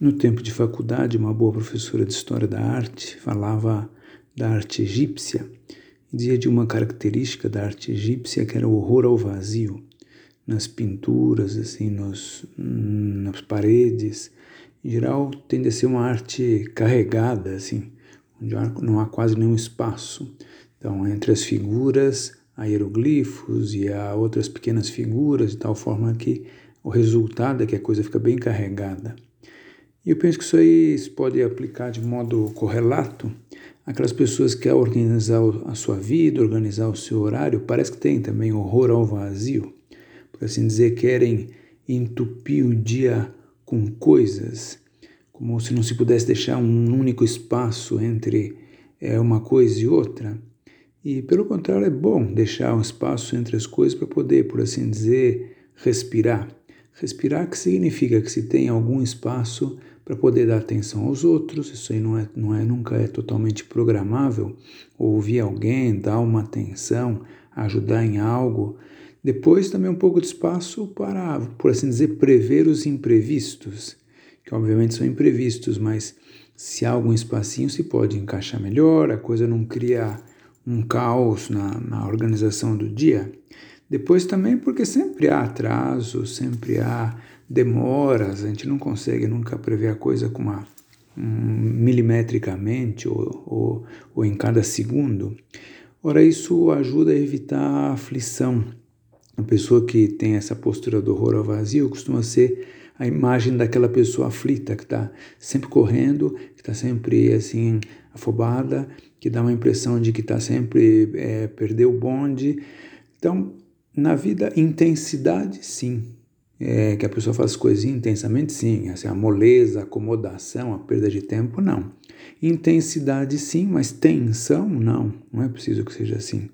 No tempo de faculdade, uma boa professora de História da Arte falava da arte egípcia e dizia de uma característica da arte egípcia que era o horror ao vazio. Nas pinturas, assim, nos, nas paredes, em geral, tende a ser uma arte carregada, assim, onde não há quase nenhum espaço. Então, entre as figuras, há hieroglifos e há outras pequenas figuras, de tal forma que o resultado é que a coisa fica bem carregada. Eu penso que isso aí se pode aplicar de modo correlato aquelas pessoas que, ao organizar a sua vida, organizar o seu horário, parece que tem também horror ao vazio, por assim dizer, querem entupir o dia com coisas, como se não se pudesse deixar um único espaço entre é, uma coisa e outra. E, pelo contrário, é bom deixar um espaço entre as coisas para poder, por assim dizer, respirar. Respirar que significa que se tem algum espaço para poder dar atenção aos outros, isso aí não é, não é nunca é totalmente programável, ouvir alguém, dar uma atenção, ajudar em algo. Depois também um pouco de espaço para, por assim dizer, prever os imprevistos, que obviamente são imprevistos, mas se há algum espacinho se pode encaixar melhor, a coisa não cria um caos na, na organização do dia. Depois também porque sempre há atraso, sempre há demoras, a gente não consegue nunca prever a coisa com uma um, milimetricamente ou, ou, ou em cada segundo. Ora, isso ajuda a evitar a aflição. A pessoa que tem essa postura do horror ao vazio costuma ser a imagem daquela pessoa aflita, que está sempre correndo, que está sempre assim afobada, que dá uma impressão de que está sempre é, perdeu o bonde. Então, na vida, intensidade, sim. É, que a pessoa faz coisas intensamente, sim. Assim, a moleza, a acomodação, a perda de tempo, não. Intensidade, sim, mas tensão, não. Não é preciso que seja assim.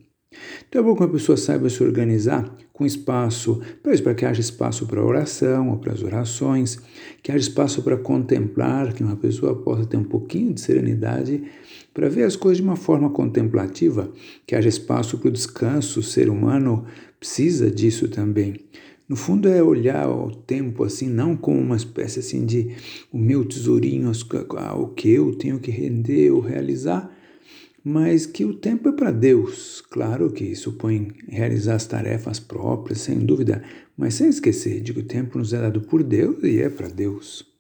Então é bom que a pessoa saiba se organizar com espaço, para que haja espaço para oração ou para as orações, que haja espaço para contemplar, que uma pessoa possa ter um pouquinho de serenidade para ver as coisas de uma forma contemplativa, que haja espaço para o descanso, o ser humano precisa disso também. No fundo é olhar o tempo assim, não como uma espécie assim de o meu tesourinho, o que eu tenho que render ou realizar, mas que o tempo é para Deus. Claro que supõe realizar as tarefas próprias, sem dúvida, mas sem esquecer de que o tempo nos é dado por Deus e é para Deus.